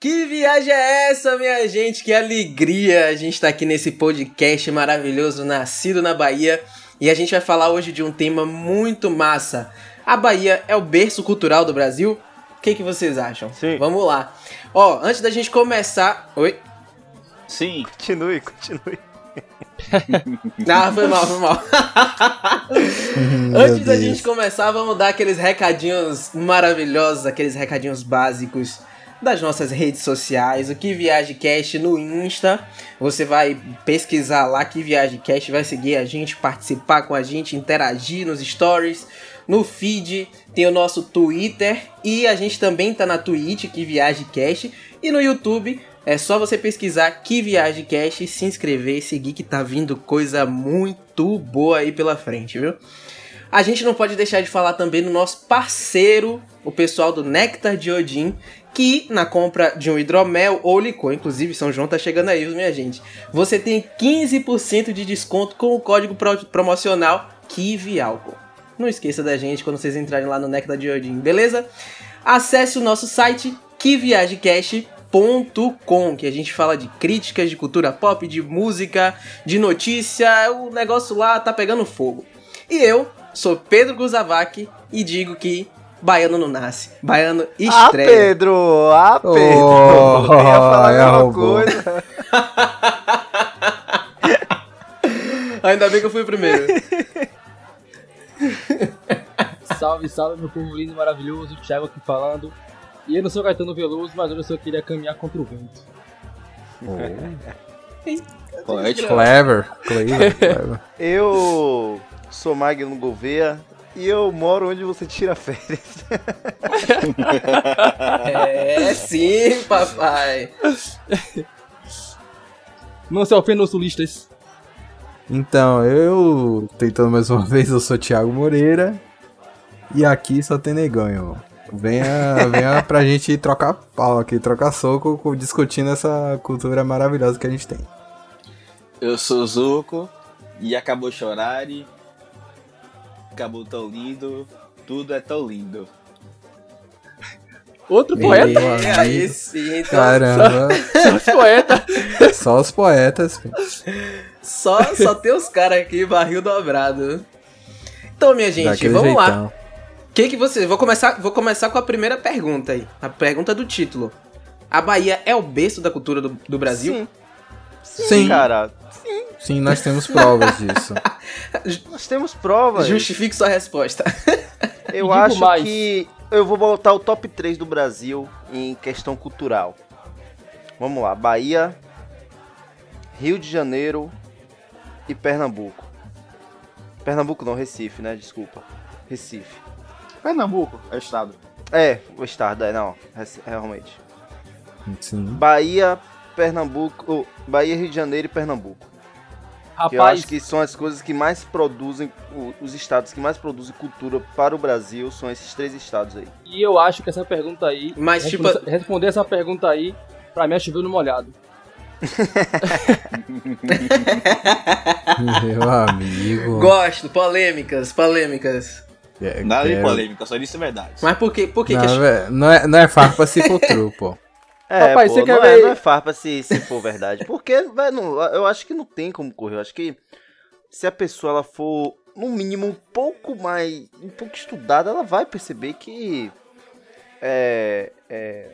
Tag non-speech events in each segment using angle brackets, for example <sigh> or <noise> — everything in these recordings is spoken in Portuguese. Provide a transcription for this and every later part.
Que viagem é essa, minha gente? Que alegria a gente tá aqui nesse podcast maravilhoso, nascido na Bahia. E a gente vai falar hoje de um tema muito massa. A Bahia é o berço cultural do Brasil? O que, que vocês acham? Sim. Vamos lá. Ó, antes da gente começar. Oi? Sim. Continue, continue. <laughs> Ah, foi mal, foi mal. Antes da gente começar, vamos dar aqueles recadinhos maravilhosos, aqueles recadinhos básicos das nossas redes sociais, o Que Viagem Cast no Insta. Você vai pesquisar lá Que Viagem Cast, vai seguir a gente, participar com a gente, interagir nos stories. No feed tem o nosso Twitter e a gente também tá na Twitch, Que Viagem Cast. E no YouTube é só você pesquisar Que Viagem Cast, se inscrever e seguir que tá vindo coisa muito boa aí pela frente, viu? A gente não pode deixar de falar também do nosso parceiro, o pessoal do Nectar de Odin, que na compra de um hidromel ou licor, inclusive São João tá chegando aí, minha gente, você tem 15% de desconto com o código pro promocional KIVIALCO. Não esqueça da gente quando vocês entrarem lá no Nectar de Odin, beleza? Acesse o nosso site kiviagecast.com, que a gente fala de críticas de cultura pop, de música, de notícia, o negócio lá tá pegando fogo. E eu sou Pedro Guzavac e digo que baiano não nasce, baiano Ah, estreia. Pedro! Ah, Pedro! Oh, Eu ia falar a ai, mesma arrombou. <laughs> coisa. <laughs> Ainda bem que eu fui o primeiro. <laughs> Salve, salve, meu povo lindo e maravilhoso, Thiago aqui falando. E eu não sou Caetano Veloso, mas hoje eu só queria caminhar contra o vento. Poético. Clever, clever, <laughs> clever. Eu sou Magno Gouveia e eu moro onde você tira férias. É sim, papai. Não se ofenda os sulistas. Então, eu, tentando mais uma <laughs> vez, eu sou Thiago Moreira. E aqui só tem negão, irmão. Venha, venha pra gente trocar pau aqui, trocar soco, discutindo essa cultura maravilhosa que a gente tem. Eu sou Zuko e acabou chorar e acabou tão lindo, tudo é tão lindo. Outro poeta? Meu É aí sim, então. Caramba, poeta. só os poetas. filho. Só, só tem os caras aqui, barril dobrado. Então, minha gente, Daquele vamos lá. Que que vocês. Vou começar, vou começar com a primeira pergunta aí. A pergunta do título. A Bahia é o berço da cultura do, do Brasil? Sim. Sim. cara. Sim, nós temos provas <laughs> disso. Nós temos provas. Justifique sua resposta. <laughs> Eu acho mais. que eu vou botar o top 3 do Brasil em questão cultural. Vamos lá, Bahia, Rio de Janeiro e Pernambuco. Pernambuco não, Recife, né? Desculpa. Recife. Pernambuco é o estado. É, o estado, é, não, Reci- realmente. Sim. Bahia, Pernambuco, oh, Bahia, Rio de Janeiro e Pernambuco. Que eu Rapaz, acho que são as coisas que mais produzem, os estados que mais produzem cultura para o Brasil são esses três estados aí. e eu acho que essa pergunta aí. Mas, tipo- responder, responder essa pergunta aí, pra mim é chover no molhado. <laughs> Meu amigo. Gosto, polêmicas, polêmicas. É, Nada de polêmica, só disse a verdade. Mas por quê? Por que Não, que é velho, não, é, não é farpa se for <laughs> true, pô. É, Rapaz, pô, você quer não, é, ver- não é farpa se, se for verdade. Porque, velho, não- eu acho que não tem como correr. Eu acho que se a pessoa ela for, no mínimo, um pouco mais. um pouco estudada, ela vai perceber que. É. é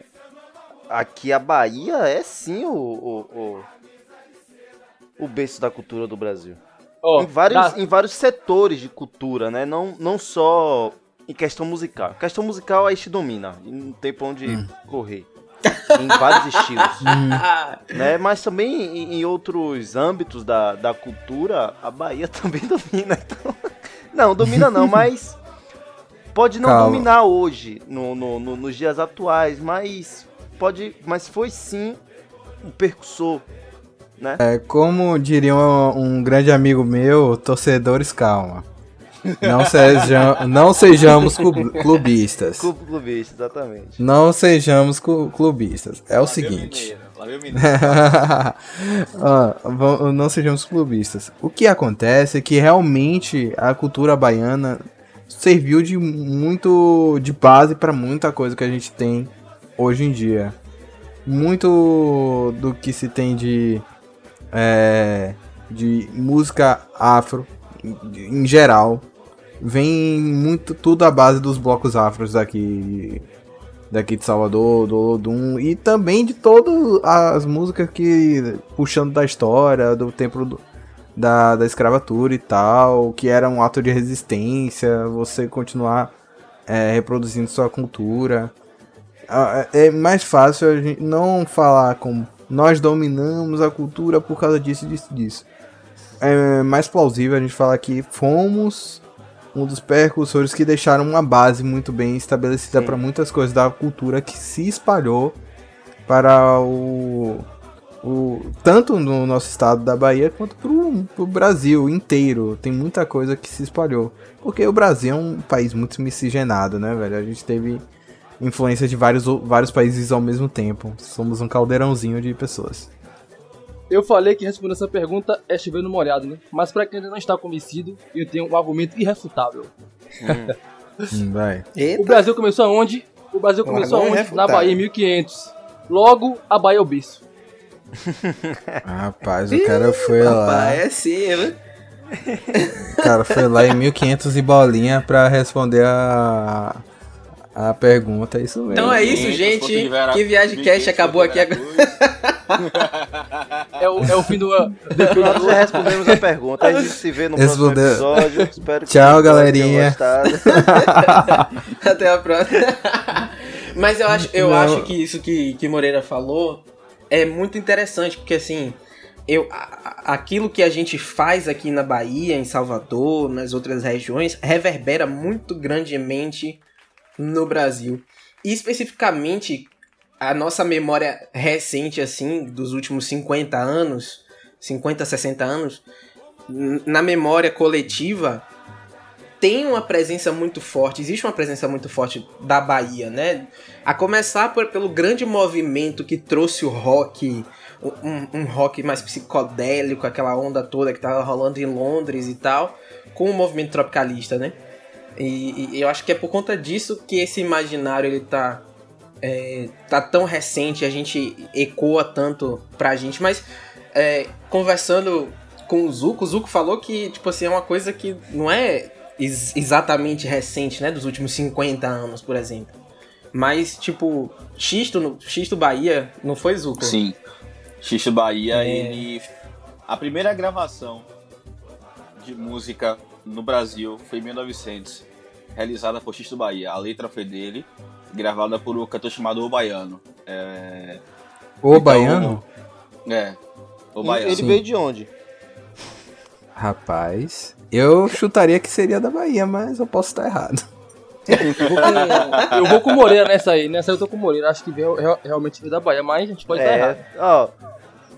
aqui a Bahia é sim o. o, o, o berço da cultura do Brasil. Ó, em, vários, em vários setores de cultura, né? Não, não só em questão musical. Questão musical aí te domina. e Não tem pra onde correr. em vários estilos. Ah, <laughs> né? Mas também em, em outros âmbitos da, da cultura, a Bahia <laughs> também domina. Então... Não, domina não, <laughs> mas pode não Calma. dominar hoje, no, no- no- nos dias atuais, mas pode. Mas foi sim um percussor. Né? É, como diria um, um grande amigo meu, torcedores, calma. Não, <laughs> seja, não sejamos club- clubistas. Clube clubista, exatamente. Não sejamos clu- clubistas. É o seguinte. vam- <laughs> não sejamos clubistas. O que acontece é que realmente a cultura baiana serviu de muito de base para muita coisa que a gente tem hoje em dia. Muito do que se tem de é, de música afro em geral vem muito tudo à base dos blocos afros daqui daqui de Salvador, do Olodum e também de todas as músicas que puxando da história do tempo do, da, da escravatura e tal, que era um ato de resistência, você continuar é, reproduzindo sua cultura. É mais fácil a gente não falar como nós dominamos a cultura por causa disso, disso, disso. É mais plausível a gente falar que fomos um dos percussores que deixaram uma base muito bem estabelecida para muitas coisas da cultura que se espalhou para o, o tanto no nosso estado da Bahia quanto pro, pro Brasil inteiro. Tem muita coisa que se espalhou. Porque o Brasil é um país muito miscigenado, né, velho? A gente teve influência de vários, vários países ao mesmo tempo. Somos um caldeirãozinho de pessoas. Eu falei que responder essa pergunta é chovendo molhado, né? Mas para quem ainda não está convencido, eu tenho um argumento irrefutável. Hum, vai. O Brasil começou aonde? O Brasil começou argumento aonde? Na irrefutável. Bahia em 1500. Logo, a Bahia é o berço. <laughs> Rapaz, o cara foi lá. Papai, é sim, né? O cara foi lá em 1500 e bolinha pra responder a a pergunta, é isso mesmo. Então é isso, gente. Que viagem cash acabou aqui agora. É o, é o fim do ano. Nós já respondemos a pergunta. A gente se vê no Respondeu. próximo episódio. Espero que Tchau, galerinha. <laughs> Até a próxima. <laughs> Mas eu acho, eu Não. acho que isso que, que Moreira falou é muito interessante, porque assim, eu, aquilo que a gente faz aqui na Bahia, em Salvador, nas outras regiões, reverbera muito grandemente no Brasil. E especificamente a nossa memória recente, assim, dos últimos 50 anos, 50, 60 anos, na memória coletiva, tem uma presença muito forte, existe uma presença muito forte da Bahia, né? A começar por- pelo grande movimento que trouxe o rock, um, um rock mais psicodélico, aquela onda toda que tava rolando em Londres e tal, com o movimento tropicalista, né? E, e eu acho que é por conta disso que esse imaginário ele tá, é, tá tão recente, a gente ecoa tanto pra gente, mas é, conversando com o Zuko, o Zuko falou que, tipo assim, é uma coisa que não é ex- exatamente recente, né? Dos últimos 50 anos, por exemplo. Mas, tipo, Xisto, no- Xisto Bahia, não foi Zuko? Sim. Xixo Bahia, É. ele. A primeira gravação de música no Brasil foi em 1900, realizada por Xixo Bahia. A letra foi dele, gravada por um cantor chamado O Baiano. É. O Então, baiano? É. O Baiano. Ele veio de onde? Rapaz, eu chutaria que seria da Bahia, mas eu posso estar errado. Vou <laughs> com- eu vou com o Moreira nessa aí. Nessa aí eu tô com o Moreira. Acho que veio, real- realmente veio da Bahia, mas a gente pode estar errado. É, ó.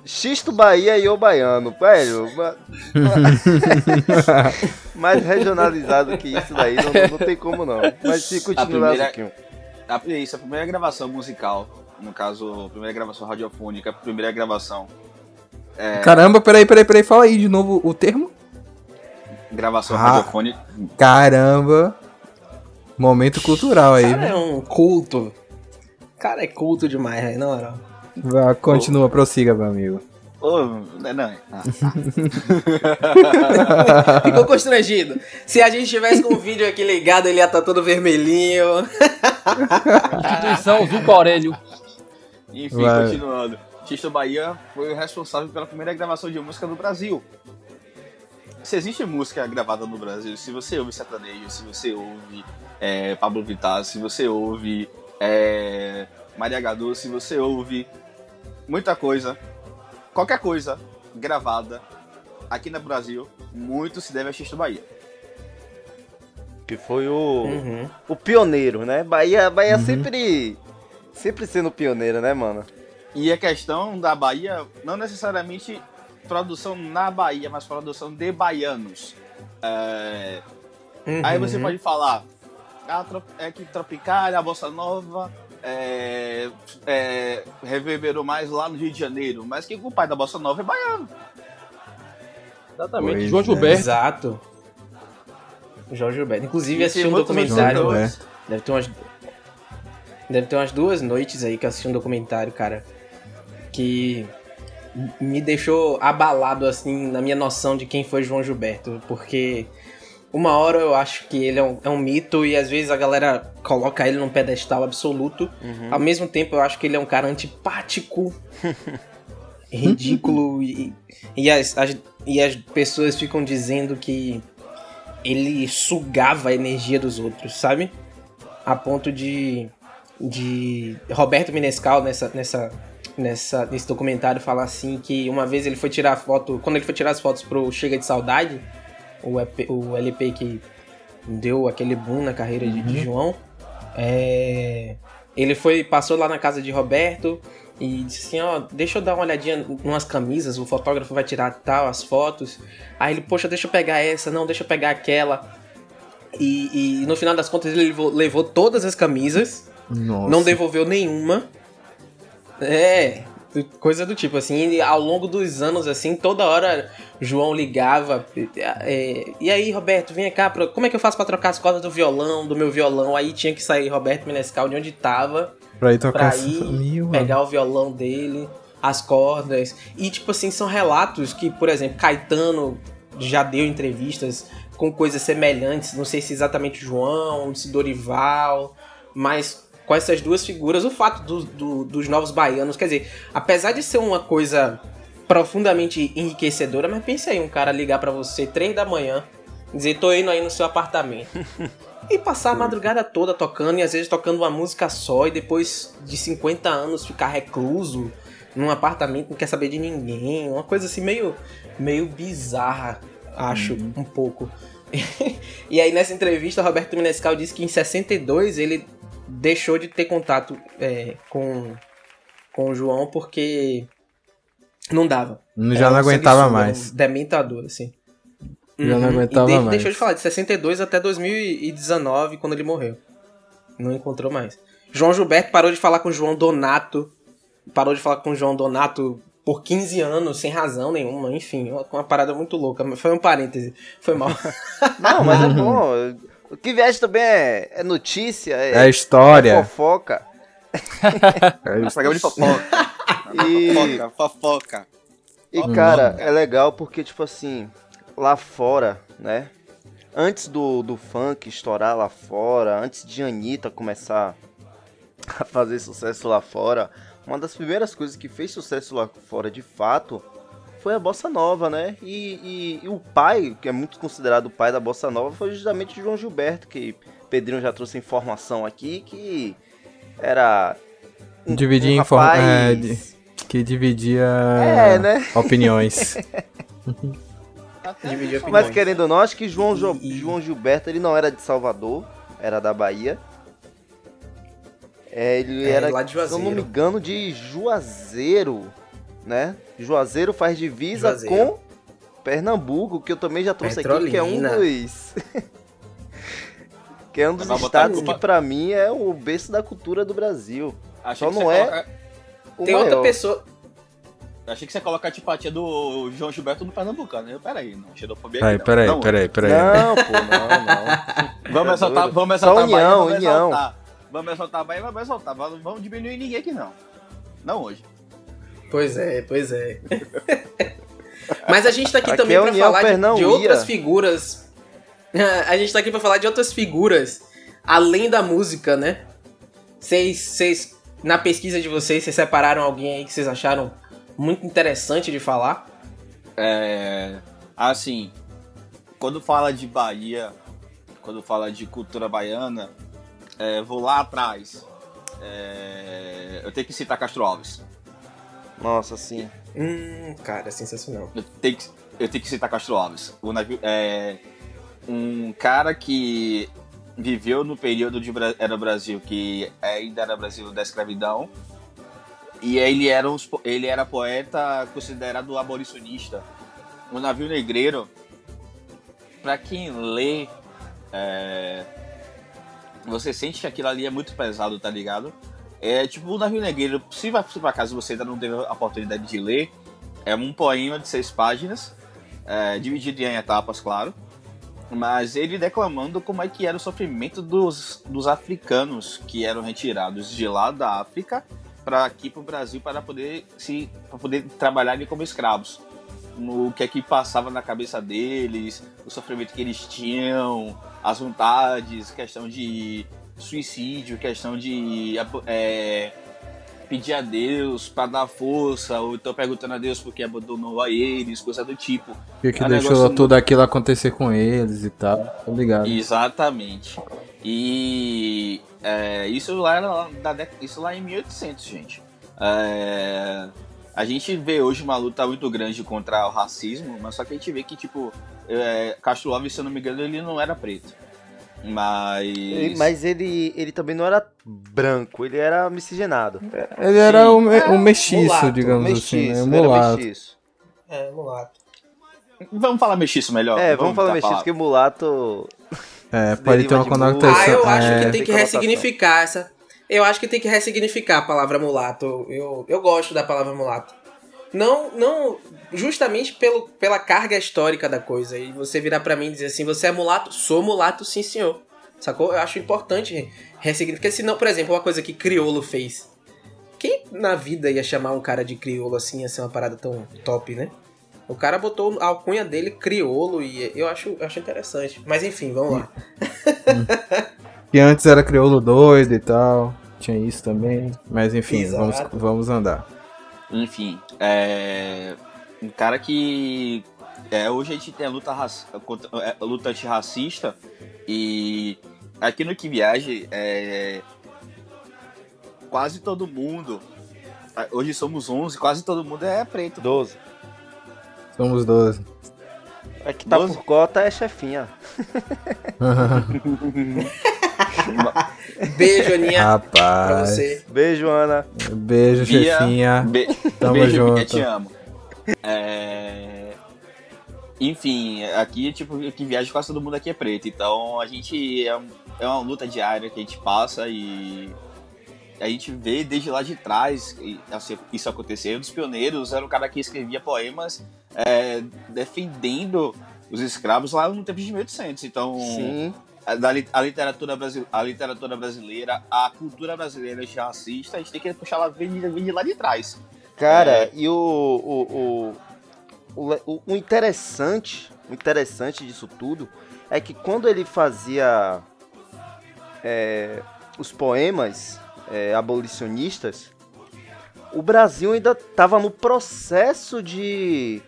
Xisto Bahia e o Baiano, velho. ma- <laughs> Mais regionalizado que isso daí, não, não tem como não. Mas se A continuar, primeira- Zuquinho. A, isso, a primeira gravação musical, no caso, a primeira gravação radiofônica, a primeira gravação. É, Caramba, peraí, peraí, peraí, fala aí de novo o termo. gravação Ah. radiofônica. Caramba. Momento cultural aí. Cara, é um culto. Cara, é culto demais, velho, na moral. Vai, continua, prossiga, meu amigo. Ô, não, não. <laughs> Ah, Ficou constrangido. Se a gente tivesse com o vídeo aqui ligado, ele ia estar todo vermelhinho. Instituição Zuco Aurélio. Enfim, Vai. continuando. Xisto Bahia foi o responsável pela primeira gravação de música no Brasil. Se existe música gravada no Brasil, se você ouve sertanejo, se você ouve é, Pablo Vittar, se você ouve é, Maria Gadu, se você ouve muita coisa, qualquer coisa gravada aqui no Brasil, muito se deve a Xisto Bahia. Que foi o, Uhum. o pioneiro, né? Bahia, Bahia Uhum. sempre. Sempre sendo pioneiro, né, mano? E a questão da Bahia, não necessariamente produção na Bahia, mas produção de baianos. É, Aí você Uhum. pode falar ah, é que Tropicália, a Bossa Nova é, é, reverberou mais lá no Rio de Janeiro, mas que o pai da Bossa Nova é baiano. Exatamente. Pois João é. Gilberto. Exato. João Gilberto. Inclusive, assisti um documentário. vencedores. Deve ter umas. Deve ter umas duas noites aí que eu assisti um documentário, cara. Que me deixou abalado, assim, na minha noção de quem foi João Gilberto. Porque uma hora eu acho que ele é um, é um mito e às vezes a galera coloca ele num pedestal absoluto. Ao mesmo tempo, eu acho que ele é um cara antipático, <laughs> ridículo e, e, as, as- e as pessoas ficam dizendo que ele sugava a energia dos outros, sabe? A ponto de, de Roberto Menescal nessa, nessa, nessa, nesse documentário falar assim que uma vez ele foi tirar foto, quando ele foi tirar as fotos pro Chega de Saudade, o, EP o LP que deu aquele boom na carreira de, de João, é, ele foi passou lá na casa de Roberto e disse assim, ó, deixa eu dar uma olhadinha umas camisas, o fotógrafo vai tirar tal, as fotos. Aí ele, poxa, deixa eu pegar essa, não, deixa eu pegar aquela. E, e no final das contas ele levou, levou todas as camisas, Nossa. não devolveu nenhuma. É, coisa do tipo, assim, ao longo dos anos, assim, toda hora João ligava. é, e aí, Roberto, vem cá, como é que eu faço pra trocar as cordas do violão, do meu violão? Aí tinha que sair Roberto Menescal de onde tava Pra ir tocar pra ir Mil, pegar o violão dele, as cordas. E, tipo assim, são relatos que, por exemplo, Caetano já deu entrevistas com coisas semelhantes. Não sei se exatamente João, se Dorival, mas com essas duas figuras, o fato do- do- dos novos baianos, quer dizer, apesar de ser uma coisa profundamente enriquecedora, mas pense aí, um cara ligar pra você três da manhã, dizer, tô indo aí no seu apartamento. <laughs> E passar a madrugada toda tocando, e às vezes tocando uma música só, e depois de 50 anos ficar recluso num apartamento, não quer saber de ninguém. Uma coisa assim meio, meio bizarra, acho, um pouco. <laughs> e aí nessa entrevista, Roberto Menescal disse que em 62 ele deixou de ter contato é, com, com o João porque não dava. Já Era não aguentava mais. um dementador, assim. Já não Uhum. aguentava e ele mais. deixou de falar de 62 até 2019, quando ele morreu. Não encontrou mais. João Gilberto parou de falar com João Donato. Parou de falar com João Donato por 15 anos, sem razão nenhuma. Enfim, uma, uma parada muito louca. Foi um parêntese. Foi mal. <laughs> Não, mas é bom. <laughs> O que viaja também é, é notícia, é, É história. é fofoca. É isso. Programa de fofoca. <laughs> E- Fofoca, fofoca. E cara, é legal porque, tipo assim, lá fora, né? Antes do, do funk estourar lá fora, antes de Anitta começar a fazer sucesso lá fora, uma das primeiras coisas que fez sucesso lá fora de fato foi a Bossa Nova, né? E, e- e o pai, que é muito considerado o pai da Bossa Nova, foi justamente João Gilberto, que Pedrinho já trouxe informação aqui, que era. um- Dividir um rapaz- é, Que dividia É, né? opiniões. <laughs> Dividir Mas opiniões. querendo ou não, acho que João, Jo- João Gilberto ele não era de Salvador, era da Bahia. É, ele É, era, lá de se eu não me engano, de Juazeiro, né? Juazeiro faz divisa Juazeiro. com Pernambuco, que eu também já trouxe aqui, que é um Petrolina. dos... <laughs> que é um dos estados que pra mim é o berço da cultura do Brasil. Achei Só que não é- coloca- Tem outra maior. pessoa. Achei que você ia colocar a antipatia do João Gilberto no Pernambucano. Eu, Peraí, não. Xenofobia Peraí, aqui, não. peraí, Não, peraí, peraí. Não, pô, não, não. <laughs> Vamos exaltar, doido. vamos exaltar a Bahia, união, vamos união. exaltar. Vamos exaltar a Bahia, vamos exaltar. Vamos vamos diminuir ninguém aqui, não. Não hoje. Pois é, pois é. <laughs> Mas a gente tá aqui, Aqui também é pra União falar de, outras figuras. <laughs> A gente tá aqui pra falar de outras figuras além da música, né? Vocês, vocês na pesquisa de vocês, vocês separaram alguém aí que vocês acharam muito interessante de falar? É. Assim, quando fala de Bahia, quando fala de cultura baiana, é, vou lá atrás. É, eu tenho que citar Castro Alves. Nossa, sim. Hum, cara, sensacional. Eu tenho que, eu tenho que citar Castro Alves. O navio, é um cara que viveu no período de era Brasil, que ainda era Brasil da escravidão. E ele era, po- ele era poeta considerado abolicionista. O navio negreiro, pra quem lê, é, você sente que aquilo ali é muito pesado, tá ligado? É tipo o navio negreiro, se, por acaso você ainda não teve a oportunidade de ler, é um poema de seis páginas, é, dividido em etapas, claro. mas ele declamando como é que era o sofrimento dos, dos africanos que eram retirados de lá da África para aqui para o Brasil para poder se para poder trabalhar como escravos no que é que passava na cabeça deles o sofrimento que eles tinham as vontades questão de suicídio questão de é, pedir a Deus para dar força, ou então perguntando a Deus porque abandonou a eles, coisa do tipo. O que, deixou tudo aquilo acontecer com eles e tal, tá ligado? Exatamente. E é, isso, lá era da, isso lá em 1800, gente. É, a gente vê hoje uma luta muito grande contra o racismo, mas só que a gente vê que, tipo, é, Castro Alves, se eu não me engano, ele não era preto. Mas. Mas ele, ele também não era branco, ele era miscigenado. Ele era um, um mestiço, mulato, digamos mestiço, assim. Né? Mulato. Mestiço. É, mulato. Vamos falar mestiço melhor? É, vamos, vamos falar mestiço, porque mulato. É, pode ter uma conotação. Ah, eu acho é, que tem que ressignificar essa. Eu acho que tem que ressignificar a palavra mulato. Eu, eu gosto da palavra mulato. Não, não, justamente pelo, pela carga histórica da coisa. E você virar para mim e dizer assim, você é mulato? Sou mulato, sim senhor. Sacou? Eu acho importante ressignificar. Porque senão, por exemplo, uma coisa que Criolo fez. Quem na vida ia chamar um cara de criolo assim, ia ser uma parada tão top, né? O cara botou a alcunha dele criolo e eu acho, eu acho interessante. Mas enfim, vamos lá. <laughs> e antes era criolo doido e tal. Tinha isso também. Mas enfim, vamos, vamos andar. Enfim, é. Um cara que. É, hoje a gente tem a luta, raci... É, a luta antirracista e aqui no Que Viaje é, quase todo mundo. Hoje somos 11, quase todo mundo é preto. 12. Somos 12. É que tá 12? por cota é chefinha. <laughs> Beijo, Aninha. Rapaz. Pra você. Beijo, Ana. Beijo, Bia, chefinha. Be Tamo beijo, junto. Bia, te amo. É... Enfim, aqui, tipo, que viaja quase todo mundo aqui é preto. Então a gente é, é uma luta diária que a gente passa e a gente vê desde lá de trás isso acontecer. Um dos pioneiros era o cara que escrevia poemas é, defendendo os escravos lá no tempo de 1800. Então, Sim da, a, literatura, a literatura brasileira, a cultura brasileira racista, a gente tem que puxar ela vem, vem de lá de trás. Cara, é... e o, o, o, o, o interessante, o interessante disso tudo é que quando ele fazia é, os poemas é, abolicionistas, o Brasil ainda estava no processo de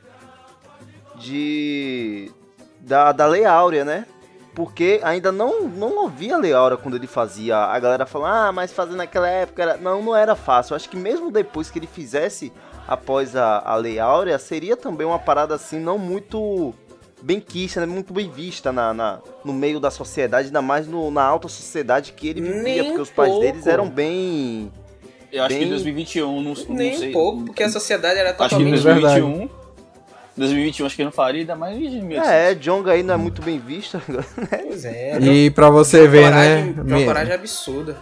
de da, da Lei Áurea, né? Porque ainda não, não ouvia Leaura quando ele fazia. A galera falando, ah, mas fazer naquela época era... Não, não era fácil. Acho que mesmo depois que ele fizesse após a, a Lei Áurea, seria também uma parada assim, não muito bem quista, né? muito bem vista na, na, no meio da sociedade, ainda mais no, na alta sociedade que ele vivia, Nem porque os pais pouco. deles eram bem. Eu acho bem... que em 2021, não, não Nem sei. um pouco, porque a sociedade era totalmente. Acho que em 2021 2021 acho que não faria, ainda mais de 2018. É, Jonga aí não é muito bem visto. <laughs> Pois é. E pra você ver, né? Uma coragem absurda.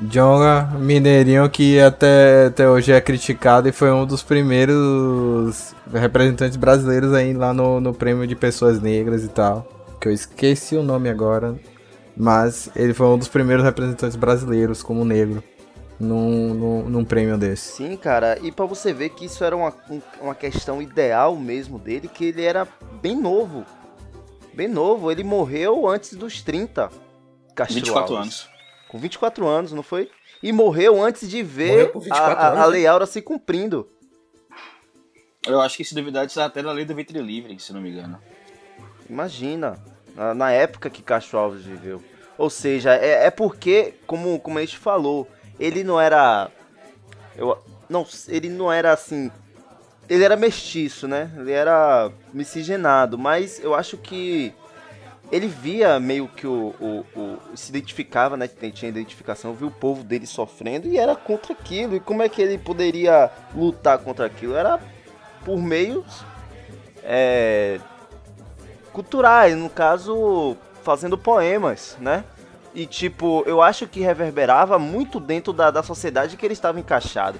Jonga, mineirinho que até, até hoje é criticado e foi um dos primeiros representantes brasileiros aí lá no, no prêmio de pessoas negras e tal. Que eu esqueci o nome agora. Mas ele foi um dos primeiros representantes brasileiros como negro num, num, num prêmio desse. Sim, cara, e para você ver que isso era uma, uma questão ideal mesmo dele, que ele era bem novo. Bem novo, ele morreu antes dos 30. Castro 24 Alves. anos. Com 24 anos, não foi? E morreu antes de ver a, a, a Lei Aura se cumprindo. Eu acho que esse duvidade está até na lei do ventre livre, se não me engano. Imagina, na, na época que Castro Alves viveu. Ou seja, é, é porque, como, como a gente falou, ele não era. Eu, não, ele não era assim. Ele era mestiço, né? Ele era miscigenado, mas eu acho que ele via meio que o, o, o, se identificava, né? Tinha identificação, viu o povo dele sofrendo e era contra aquilo. E como é que ele poderia lutar contra aquilo? Era por meios é, culturais, no caso, fazendo poemas, né? E, tipo, eu acho que reverberava muito dentro da, da sociedade que ele estava encaixado.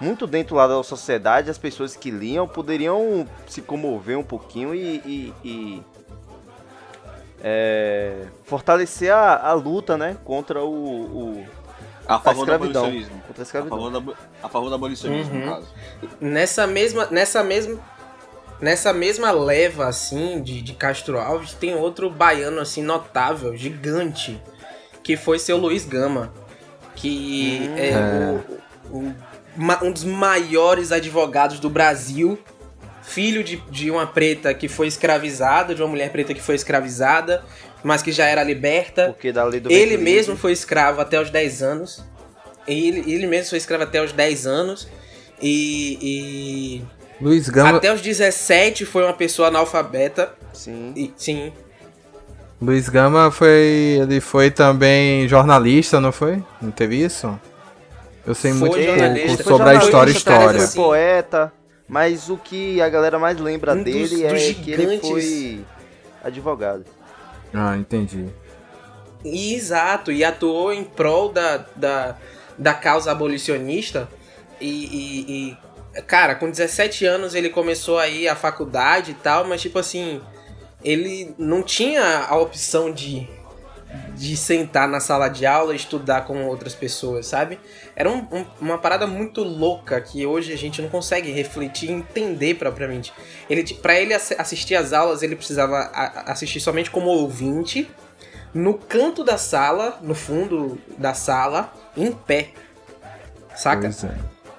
Muito dentro lá da sociedade, as pessoas que liam poderiam se comover um pouquinho e, e, e, é, fortalecer a, a luta, né, contra o, o A favor do escravidão. abolicionismo. contra a A escravidão. favor, da, a favor do abolicionismo, Uhum. no caso. Nessa mesma, nessa mesma, nessa mesma leva assim de, de Castro Alves tem outro baiano assim notável, gigante, que foi seu Luiz Gama, que Hum. é, É. o- o- um dos maiores advogados do Brasil, filho de, de uma preta que foi escravizada, de uma mulher preta que foi escravizada, mas que já era liberta. Porque da lei do Ele mesmo foi escravo até os 10 anos. Ele, ele mesmo foi escravo até os 10 anos. E, Luiz Gama, até os 17 foi uma pessoa analfabeta. Sim. E, sim. Luiz Gama foi, ele foi também jornalista, não foi? Não teve isso? Eu sei Foi muito jornalista, pouco sobre a história história. Foi Sim. poeta, mas o que a galera mais lembra Um dos- dele é dos que ele foi advogado. Ah, entendi. E, exato, e atuou em prol da, da, da causa abolicionista. E, e- e, cara, com 17 anos ele começou aí a faculdade e tal, mas tipo assim, ele não tinha a opção de, de sentar na sala de aula e estudar com outras pessoas, sabe? Era um- um- uma parada muito louca que hoje a gente não consegue refletir e entender propriamente. Ele, para ele ass- assistir às aulas, ele precisava assistir somente como ouvinte no canto da sala, no fundo da sala, em pé. Saca? Pois é.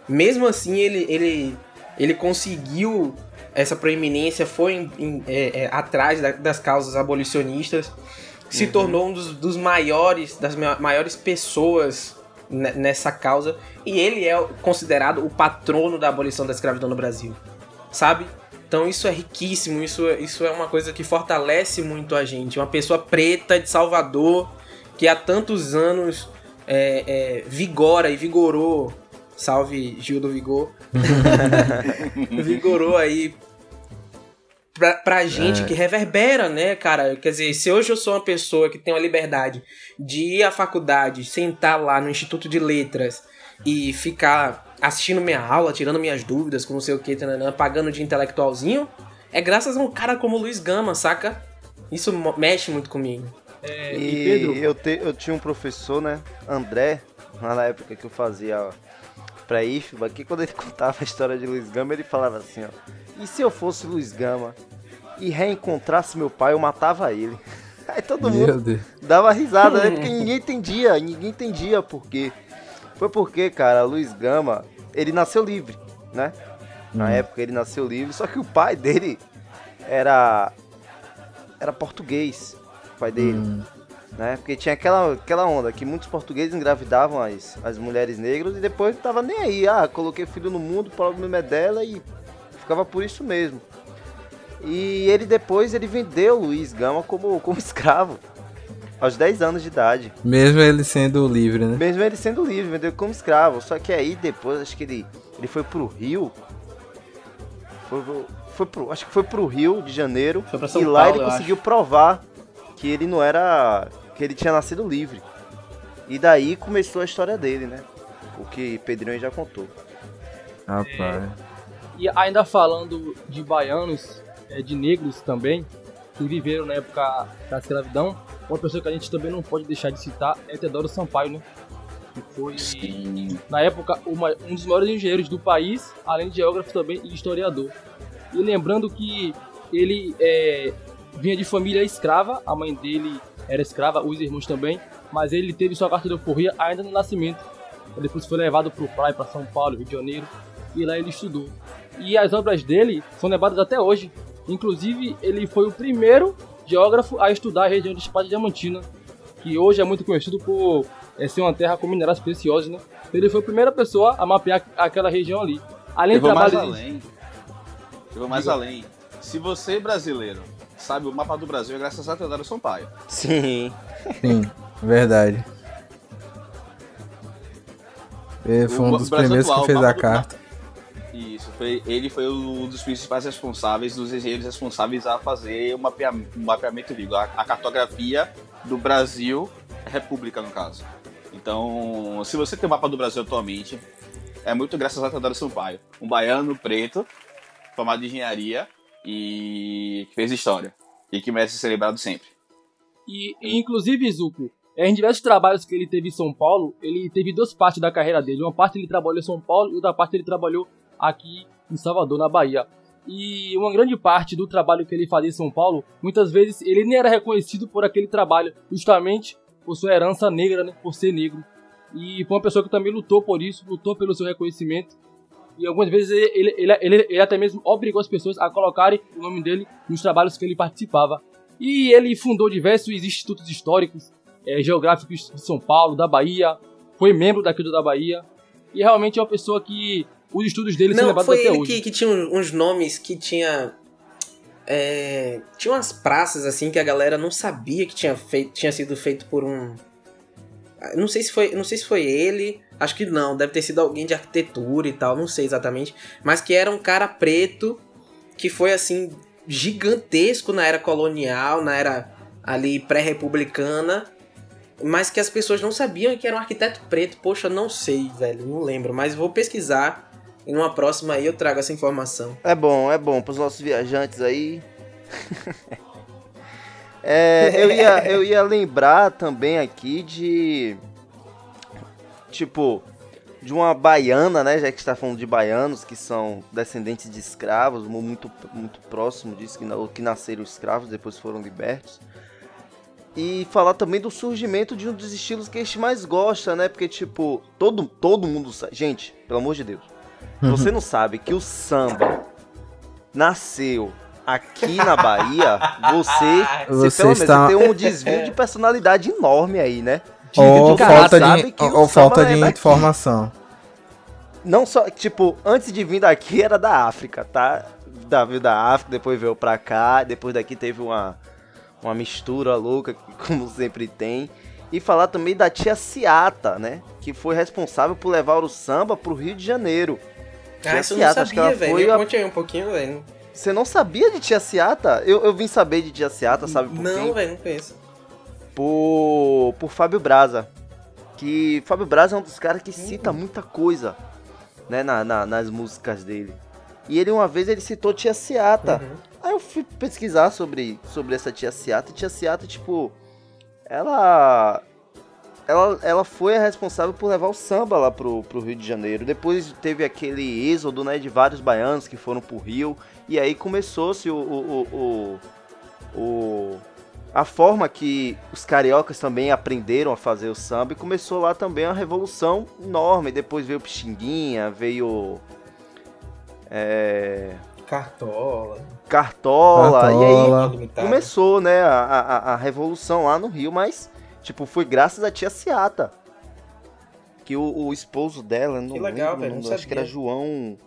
Mesmo assim, ele, ele, ele conseguiu essa proeminência, foi em- em- é, é, atrás da- das causas abolicionistas, se tornou um dos, dos maiores, das ma- maiores pessoas ne- nessa causa, e ele é considerado o patrono da abolição da escravidão no Brasil, sabe? Então isso é riquíssimo, isso, é- isso é uma coisa que fortalece muito a gente. Uma pessoa preta de Salvador que há tantos anos é, é, vigora e vigorou, salve Gil do Vigor, <laughs> vigorou aí pra, pra gente É. que reverbera, né, cara? Quer dizer, se hoje eu sou uma pessoa que tem a liberdade de ir à faculdade, sentar lá no Instituto de Letras e ficar assistindo minha aula, tirando minhas dúvidas, com não sei o que, pagando de intelectualzinho, é graças a um cara como o Luiz Gama, saca? Isso mexe muito comigo. É, E, e Pedro, eu, te- eu tinha um professor, né, André, lá na época que eu fazia pra IFBA, que quando ele <laughs> contava a história de Luiz Gama, ele falava assim, ó, e se eu fosse Luiz Gama e reencontrasse meu pai, eu matava ele. <laughs> Aí todo mundo Meu Deus. dava risada, né? <laughs> Porque ninguém entendia, ninguém entendia por quê. Foi porque, cara, Luiz Gama, ele nasceu livre, né? Na Hum. época ele nasceu livre, só que o pai dele era era português, o pai dele, Hum. Né? Porque tinha aquela, aquela onda que muitos portugueses engravidavam as, as mulheres negras e depois não tava nem aí, ah, coloquei filho no mundo, o problema é dela e ficava por isso mesmo. E ele depois ele vendeu Luiz Gama como, <laughs> como escravo aos 10 anos de idade. Mesmo ele sendo livre, né? Mesmo ele sendo livre, vendeu como escravo. Só que aí depois, acho que ele, ele foi pro Rio. Foi, foi pro, acho que foi pro Rio de Janeiro. Foi pra São e lá Paulo, ele conseguiu provar que ele não era. Que ele tinha nascido livre. E daí começou a história dele, né? O que Pedrinho já contou. Rapaz. E ainda falando de baianos, é, de negros também, que viveram na época da escravidão, uma pessoa que a gente também não pode deixar de citar é Teodoro Sampaio, né? Que foi, Sim. na época, uma- um dos maiores engenheiros do país, além de geógrafo também e historiador. E lembrando que ele é, vinha de família escrava, a mãe dele era escrava, os irmãos também, mas ele teve sua carta de alforria ainda no nascimento. Ele depois foi levado para o praia, para São Paulo, Rio de Janeiro, e lá ele estudou. E as obras dele são lembradas até hoje. Inclusive, ele foi o primeiro geógrafo a estudar a região de Espada Diamantina, que hoje é muito conhecido por é, ser uma terra com minerais preciosos, né? Então, ele foi a primeira pessoa a mapear aquela região ali. Além Eu vou mais além. Eu vou mais Diga. além. Se você, brasileiro, sabe o mapa do Brasil, é graças a Teodoro Sampaio. Sim. Sim, verdade. Ele foi um dos Brasil primeiros atual, que fez a do- carta. Isso, foi, ele foi um dos principais responsáveis, dos engenheiros responsáveis a fazer o mapea- o mapeamento, digo, a, a cartografia do Brasil, República no caso. Então, se você tem o mapa do Brasil atualmente, é muito graças a Teodoro Sampaio, um baiano preto, formado em engenharia e que fez história e que merece ser lembrado sempre. E, e inclusive, Zuko, é, em diversos trabalhos que ele teve em São Paulo, ele teve duas partes da carreira dele. Uma parte ele trabalhou em São Paulo e outra parte ele trabalhou aqui em Salvador, na Bahia. E uma grande parte do trabalho que ele fazia em São Paulo, muitas vezes ele nem era reconhecido por aquele trabalho, justamente por sua herança negra, né, por ser negro. E foi uma pessoa que também lutou por isso, lutou pelo seu reconhecimento. E algumas vezes ele, ele, ele, ele até mesmo obrigou as pessoas a colocarem o nome dele nos trabalhos que ele participava. E ele fundou diversos institutos históricos, é, geográficos de São Paulo, da Bahia, foi membro daquilo da Bahia. E realmente é uma pessoa que os estudos dele são Não, levados foi até ele hoje. que, que tinha uns nomes que tinha. É, tinha umas praças assim que a galera não sabia que tinha, feito, tinha sido feito por um. Não sei se foi, não sei se foi ele, acho que não, deve ter sido alguém de arquitetura e tal, não sei exatamente, mas que era um cara preto que foi assim gigantesco na era colonial, na era ali pré-republicana, mas que as pessoas não sabiam que era um arquiteto preto. Poxa, não sei, velho, não lembro, mas vou pesquisar e numa próxima aí eu trago essa informação. É bom, é bom pros nossos viajantes aí. <laughs> É, <laughs> eu, ia, eu ia lembrar também aqui de. Tipo, de uma baiana, né? Já que está falando de baianos que são descendentes de escravos, muito, muito próximo disso, que, que nasceram escravos, depois foram libertos. E falar também do surgimento de um dos estilos que a gente mais gosta, né? Porque, tipo, todo, todo mundo sabe. Gente, pelo amor de Deus. Se você não sabe que o samba nasceu aqui na Bahia, você, <laughs> você, Você pelo menos está- tem um desvio de personalidade enorme aí, né? Ou de cara falta de, ou falta é de informação. Não só, tipo, antes de vir daqui era da África, tá? Da, veio da África, depois veio pra cá, depois daqui teve uma, uma mistura louca, <laughs> como sempre tem. E falar também da tia Ciata, né? Que foi responsável por levar o samba pro Rio de Janeiro. Ah, Tia isso eu não Ciata, acho que sabia, velho. foi a- Conte aí um pouquinho, velho. Você não sabia de tia Ciata? Eu, eu vim saber de tia Ciata, sabe por Não, velho, não conheço. por, por Fábio Braza. Que Fábio Braza é um dos caras que cita muita coisa, né, na, na- nas músicas dele. E ele uma vez ele citou Tia Ciata. Uhum. Aí eu fui pesquisar sobre, sobre essa Tia Ciata. E Tia Ciata, tipo, ela, ela ela foi a responsável por levar o samba lá pro, pro Rio de Janeiro. Depois teve aquele êxodo, né, de vários baianos que foram pro Rio. E aí começou-se o, o, o, o, o- a forma que os cariocas também aprenderam a fazer o samba. E começou lá também uma revolução enorme. Depois veio Pixinguinha, veio... É, Cartola. Cartola, e aí Cartola. Começou, né, a, a, a revolução lá no Rio, mas, tipo, foi graças à tia Ciata. Que o, o esposo dela, não Que legal, lembro o velho, não acho que era. João...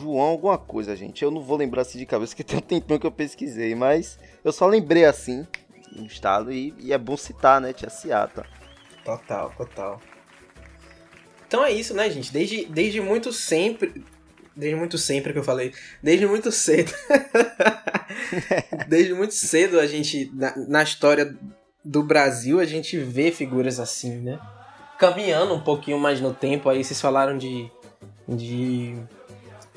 João alguma coisa, gente. Eu não vou lembrar assim de cabeça, que tem um tempinho que eu pesquisei, mas eu só lembrei assim, no estado, e, e é bom citar, né, tia Ciata. Total, total. Então é isso, né, gente? Desde, desde muito sempre. Desde muito sempre que eu falei. Desde muito cedo. <laughs> desde muito cedo a gente. Na, na história do Brasil, a gente vê figuras assim, né? Caminhando um pouquinho mais no tempo, aí vocês falaram de. de.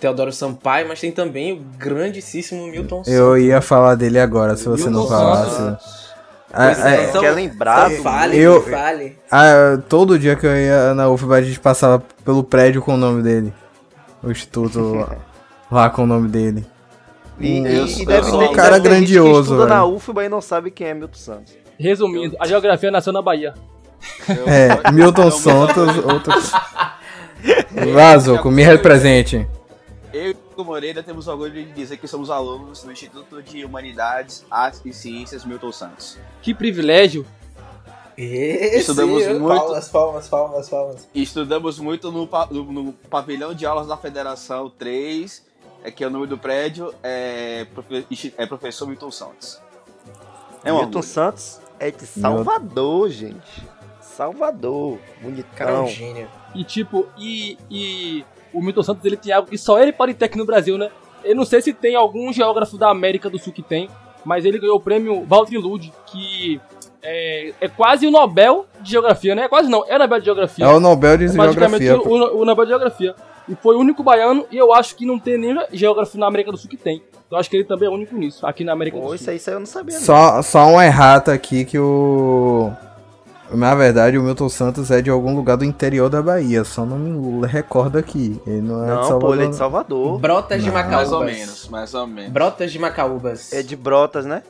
Teodoro Sampaio, mas tem também o grandíssimo Milton Eu ia falar dele agora, se você não Milton falasse. Santos. Ah, é, ah, então- Quer lembrar Então fale, Eu- fale. ah, todo dia que eu ia na UFBA, a gente passava pelo prédio com o nome dele. O instituto <laughs> lá, lá com o nome dele. E, e- eu e deve eu ter um cara deve ter gente que grandioso, estuda na velho. UFBA e não sabe quem é Milton Santos. Resumindo, a geografia nasceu na Bahia. É, Milton <laughs> Santos, outro. <laughs> Vazo, me represente. Eu e o Moreira temos orgulho de dizer que somos alunos do Instituto de Humanidades, Artes e Ciências Milton Santos. Que privilégio. Esse, Estudamos muito. Palmas, palmas, palmas, palmas. Estudamos muito no, no- no pavilhão de aulas da Federação 3, é, que é o nome do prédio, é, é professor Milton Santos. É um Milton orgulho. Santos é de Salvador, gente. Salvador, Cara, é um bonitão. gênio. E tipo, e, e o Milton Santos ele tem algo que só ele pode ter aqui no Brasil, né? Eu não sei se tem algum geógrafo da América do Sul que tem, mas ele ganhou o prêmio Walter Lud, que é, é quase o Nobel de Geografia, né? É quase não, é o Nobel de Geografia. É o Nobel de É basicamente Geografia. o, o Nobel de Geografia. E foi o único baiano, e eu acho que não tem nenhum geógrafo na América do Sul que tem. Então acho que ele também é único nisso, aqui na América Pô, do isso Sul. aí, isso aí eu não sabia. não. Só, só uma errata aqui que o. Na verdade, o Milton Santos é de algum lugar do interior da Bahia, só não me recordo aqui. Ele não é de Não, Salvador. pô, ele é de Salvador. Brotas de Não. Macaúbas. Mais ou menos, mais ou menos. Brotas de Macaúbas. É de Brotas, né?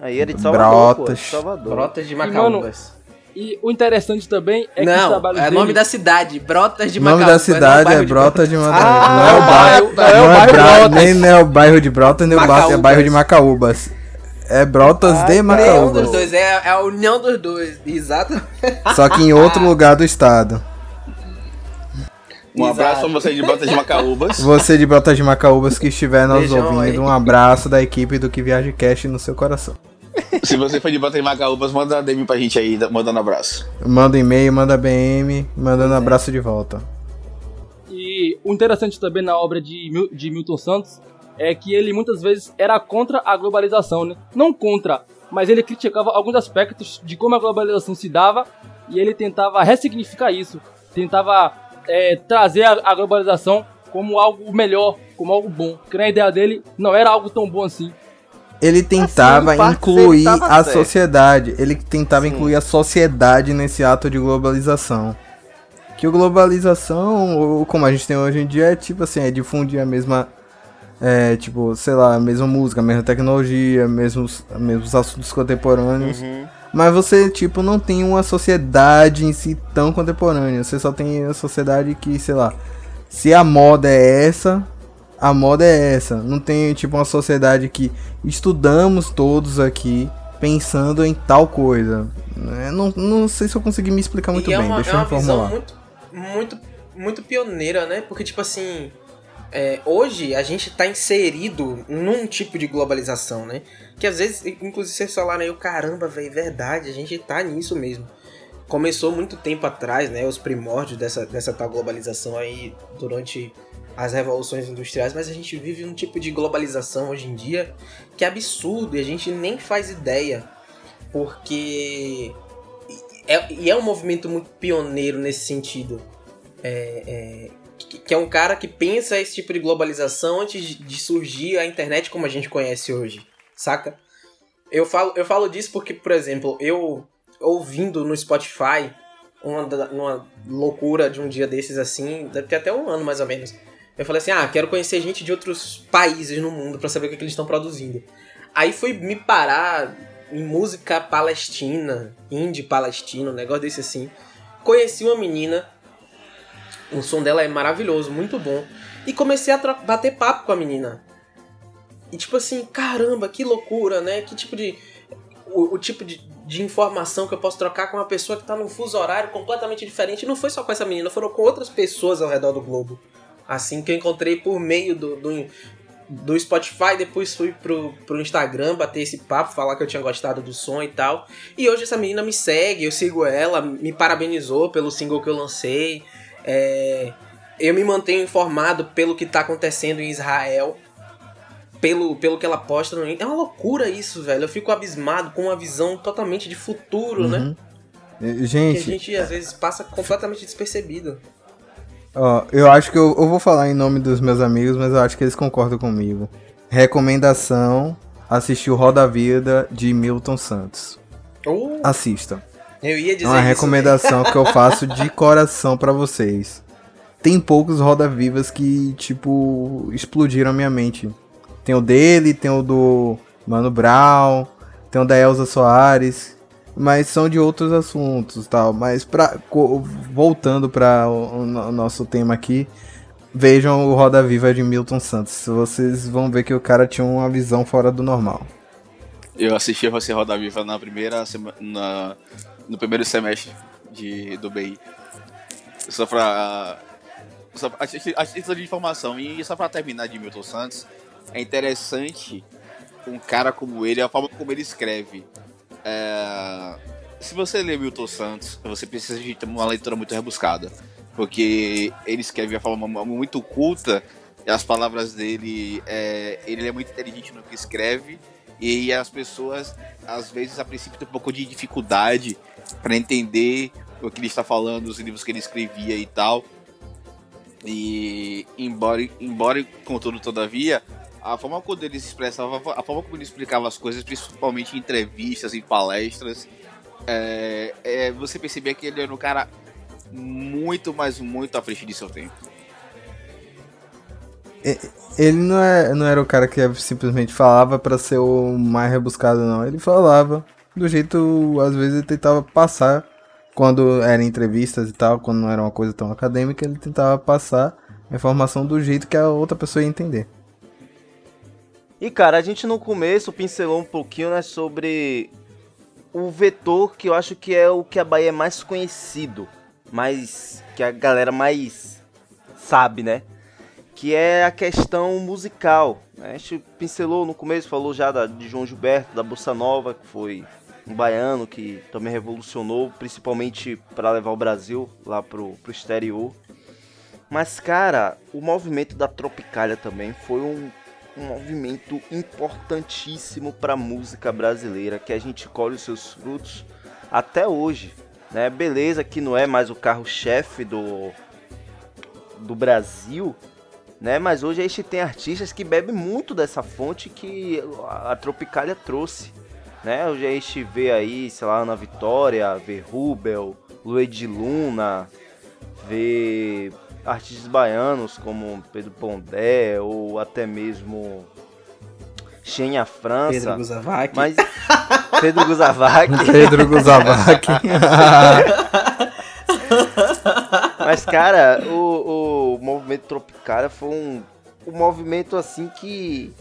Aí ele é de Salvador, pô, é Brotas. de Salvador. Brotas de Macaúbas. E o interessante também é que os não, trabalhos é o dele... nome da cidade, Brotas de O nome Macaúbas. da não cidade bairro é de Brotas de Macaúbas. Ah, não é o bairro. não é o não bairro Bra- Brotas. Nem é o bairro de Brotas, nem o ba- é Macaúbas. bairro de Macaúbas. É Brotas de Nenhum dos Macaúbas. dois, é, é a união dos dois, exato. Só que em outro <laughs> lugar do estado. Um abraço Exato. pra você de Brotas de Macaúbas. Você de Brotas de Macaúbas que estiver nos Beijão ouvindo, aí. um abraço da equipe do Que Viaje Cast no seu coração. Se você for de Brotas de Macaúbas, manda DM pra gente aí, mandando abraço. Manda e-mail, manda BM, mandando abraço de volta. E o interessante também na obra de, Mil- de Milton Santos é que ele muitas vezes era contra a globalização, né? Não contra, mas ele criticava alguns aspectos de como a globalização se dava e ele tentava ressignificar isso, tentava é, trazer a, a globalização como algo melhor, como algo bom. Porque na ideia dele não era algo tão bom assim. Ele tentava em partes incluir ele a certo. sociedade. Ele tentava Sim. incluir a sociedade nesse ato de globalização. Que o globalização, ou como a gente tem hoje em dia, é tipo assim, é difundir a mesma. É, tipo, sei lá, a mesma música, a mesma tecnologia, mesmos, mesmos assuntos contemporâneos. Uhum. Mas você, tipo, não tem uma sociedade em si tão contemporânea. Você só tem a sociedade que, sei lá, se a moda é essa, a moda é essa. Não tem, tipo, uma sociedade que estudamos todos aqui pensando em tal coisa. É, não, não sei se eu consegui me explicar muito e é bem. uma, Deixa é eu uma visão reformular. muito, muito, muito pioneira, né? Porque, tipo assim, é, hoje a gente tá inserido num tipo de globalização, né? Que às vezes, inclusive, vocês falaram aí, caramba, velho, verdade, a gente tá nisso mesmo. Começou muito tempo atrás, né? Os primórdios dessa, dessa tal globalização aí durante as revoluções industriais, mas a gente vive um tipo de globalização hoje em dia que é absurdo e a gente nem faz ideia. Porque é, e é um movimento muito pioneiro nesse sentido. É, é, que, é um cara que pensa esse tipo de globalização antes de, surgir a internet como a gente conhece hoje, saca? Eu falo, eu falo disso porque, por exemplo, eu ouvindo no Spotify uma, uma loucura de um dia desses assim, deve ter até um ano mais ou menos. Eu falei assim: ah, quero conhecer gente de outros países no mundo pra saber o que, que eles estão produzindo. Aí fui me parar em música palestina, indie palestino, um negócio desse assim. Conheci uma menina, o som dela é maravilhoso, muito bom. E comecei a bater papo com a menina. E tipo assim, caramba, que loucura, né? Que tipo de. O, o tipo de, de informação que eu posso trocar com uma pessoa que tá num fuso horário completamente diferente. E não foi só com essa menina, foram com outras pessoas ao redor do globo. Assim que eu encontrei por meio do, do, do Spotify, depois fui pro, pro Instagram bater esse papo, falar que eu tinha gostado do som e tal. E hoje essa menina me segue, eu sigo ela, me parabenizou pelo single que eu lancei. É, eu me mantenho informado pelo que tá acontecendo em Israel. Pelo, pelo que ela posta no É uma loucura isso, velho. Eu fico abismado com uma visão totalmente de futuro, né? Uhum. Eh, Que a Gente, gente às vezes passa completamente despercebido. Ó, eu acho que eu, eu vou falar em nome dos meus amigos, mas eu acho que eles concordam comigo. Recomendação: assistir o Roda Vida de Milton Santos. Uh, Assista. Eu ia É dizer uma isso, recomendação que eu faço de <laughs> coração pra vocês. Tem poucos Roda Vivas que, tipo, explodiram a minha mente. Tem o dele, tem o do Mano Brown, tem o da Elza Soares, mas são de outros assuntos tal. Mas pra, voltando para o, o no- nosso tema aqui, vejam o Roda Viva de Milton Santos. Vocês vão ver que o cara tinha uma visão fora do normal. Eu assisti a Você Roda Viva na primeira sema- na, no primeiro semestre de, do BI. Só pra. Só, a, ti- a de informação, e só pra terminar de Milton Santos, é interessante um cara como ele, a forma como ele escreve. É, se você lê Milton Santos, você precisa de uma leitura muito rebuscada. Porque ele escreve de forma muito culta, e as palavras dele. É, ele é muito inteligente no que escreve, e as pessoas, às vezes, a princípio, têm um pouco de dificuldade para entender o que ele está falando, os livros que ele escrevia e tal. E embora, embora contudo, todavia, a forma como ele se expressava, a forma como ele explicava as coisas, principalmente em entrevistas, em palestras, é, é, você percebia que ele era um cara muito, mas muito à frente de seu tempo. Ele não, é, não era o cara que simplesmente falava pra ser o mais rebuscado, não. Ele falava do jeito, às vezes, ele tentava passar, quando eram entrevistas e tal, quando não era uma coisa tão acadêmica, ele tentava passar a informação do jeito que a outra pessoa ia entender. E cara, a gente no começo pincelou um pouquinho né, sobre o vetor que eu acho que é o que a Bahia é mais conhecido, mais que a galera mais sabe, né? Que é a questão musical. Né? A gente pincelou no começo, falou já da, de João Gilberto, da Bossa Nova, que foi um baiano que também revolucionou, principalmente para levar o Brasil lá pro, pro exterior. Mas, cara, o movimento da Tropicália também foi um, um movimento importantíssimo para a música brasileira, que a gente colhe os seus frutos até hoje. Né? Beleza que não é mais o carro-chefe do, do Brasil, né? mas hoje a gente tem artistas que bebem muito dessa fonte que a Tropicália trouxe. Né? Hoje a gente vê aí, sei lá, Ana Vitória, vê Rubel, Lued Luna, vê artistas baianos como Pedro Pondé ou até mesmo Xenia França. Pedro Guzavac. Mas <laughs> Pedro Guzavac. Pedro Guzavac. <laughs> Mas cara, o, o movimento Tropicália foi um, um movimento assim que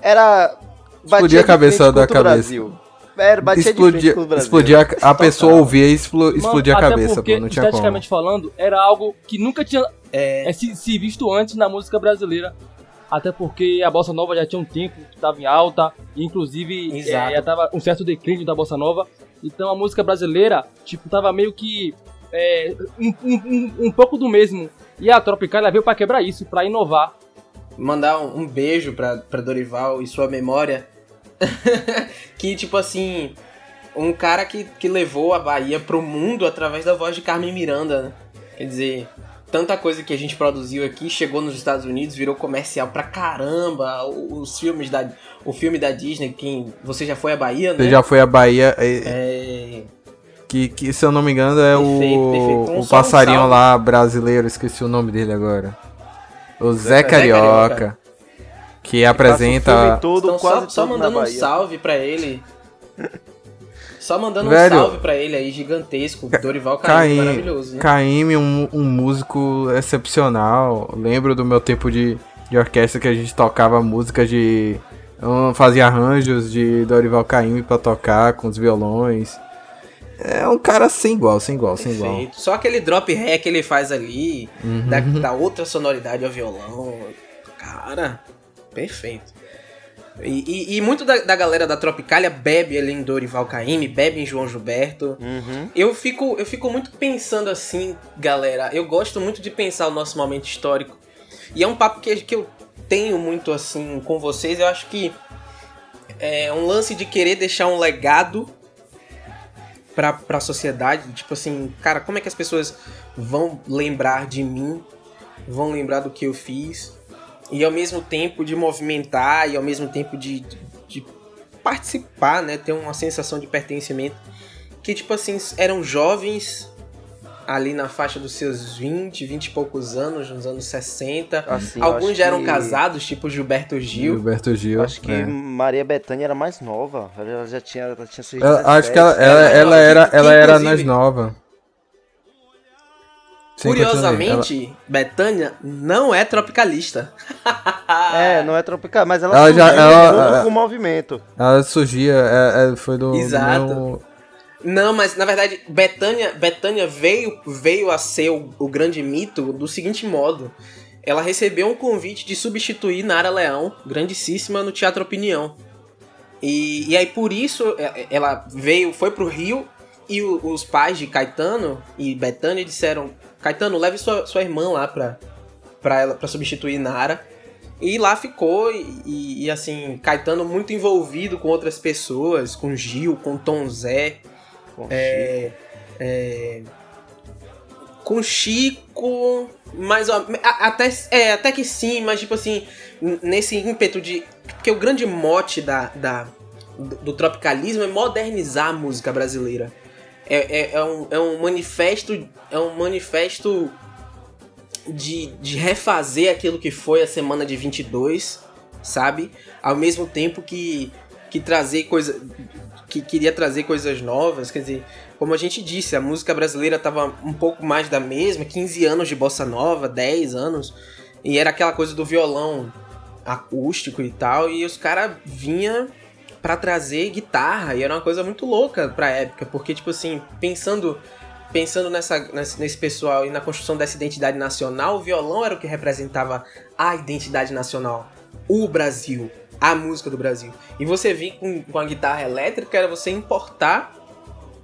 era Explodia a cabeça da cabeça. Brasil. Era, batia explodia, explodia a, a pessoa ouvia e explo, explodia Mano, a cabeça, porque, pô, não tinha como. esteticamente falando, era algo que nunca tinha É, é, se, se visto antes na música brasileira. Até porque a bossa nova já tinha um tempo que estava em alta, e inclusive Exato. é, já tava um certo declínio da bossa nova. Então a música brasileira, tipo, tava meio que é, um, um, um- um pouco do mesmo. E a Tropicália veio pra quebrar isso, pra inovar. mandar um, um beijo pra Dorival e sua memória. <laughs> que, tipo assim, um cara que, que levou a Bahia pro mundo através da voz de Carmen Miranda, né? Quer dizer, tanta coisa que a gente produziu aqui chegou nos Estados Unidos, virou comercial pra caramba. Os filmes da. O filme da Disney, quem. Você já foi à Bahia, né? Você já foi à Bahia, é, É. que, que se eu não me engano é Perfeito, o, perfeito. Um o um passarinho salve. lá brasileiro, esqueci o nome dele agora. O Zé, Zé Carioca, Carioca. Que apresenta todo, Então, quase só, <laughs> só mandando um salve pra ele. Só mandando Velho, um salve pra ele aí, gigantesco. Dorival Caymmi, Caim, maravilhoso, né? Caime, um, um músico excepcional. Lembro do meu tempo de, de orquestra que a gente tocava música de. Fazia arranjos de Dorival Caymmi pra tocar com os violões. É um cara sem igual, sem igual, sem igual. Perfeito. Só aquele drop ré que ele faz ali, Uhum. da, da outra sonoridade ao violão. Cara, perfeito. E, e- e muito da, da galera da Tropicália bebe ali em Dorival Caymmi, bebe em João Gilberto. Uhum. Eu fico, eu fico muito pensando assim, galera. Eu gosto muito de pensar o nosso momento histórico. E é um papo que, que eu tenho muito assim com vocês. Eu acho que é um lance de querer deixar um legado pra, pra sociedade. Tipo assim, cara, como é que as pessoas vão lembrar de mim? Vão lembrar do que eu fiz? E ao mesmo tempo de movimentar e ao mesmo tempo de, de, de participar, né? Ter uma sensação de pertencimento. Que, tipo assim, eram jovens ali na faixa dos seus 20, 20 e poucos anos, nos anos 60. Assim, Alguns já eram que- casados, tipo Gilberto Gil. Gilberto Gil. Acho que é. Maria Bethânia era mais nova. Ela já tinha, ela tinha seus Ela- acho que ela, 17. ela, Ela- ela era, ela era mais nova. Sim. Curiosamente, Betânia não é tropicalista. <laughs> É, não é tropical, mas ela, Ela já- surgiu ela- junto ela- com o movimento. Ela surgia, é, é, foi do, do Exato. meu- Não, mas na verdade, Betânia, Betânia veio, veio a ser o, o grande mito do seguinte modo. Ela recebeu um convite de substituir Nara Leão, grandíssima, no Teatro Opinião. E, e aí por isso é, ela veio, foi pro Rio e o- os pais de Caetano e Betânia disseram: Caetano, leve sua, sua irmã lá pra, pra, ela, pra substituir Nara. E lá ficou, e, e, e, assim, Caetano muito envolvido com outras pessoas, com Gil, com Tom Zé. Com É, é, com Chico, a- até é, até que sim, mas tipo assim, nesse ímpeto de porque o grande mote da, da do, do tropicalismo é modernizar a música brasileira. É, é, é um, é um manifesto é um manifesto de, de refazer aquilo que foi a semana de 22, sabe? Ao mesmo tempo que que trazer coisa que queria trazer coisas novas, quer dizer, como a gente disse, a música brasileira tava um pouco mais da mesma, 15 anos de bossa nova, 10 anos, e era aquela coisa do violão acústico e tal, e os caras vinha pra trazer guitarra, e era uma coisa muito louca pra época, porque tipo assim, pensando pensando nessa, nesse, pessoal e na construção dessa identidade nacional, o violão era o que representava a identidade nacional, o Brasil, a música do Brasil. E você vir com, com a guitarra elétrica era você importar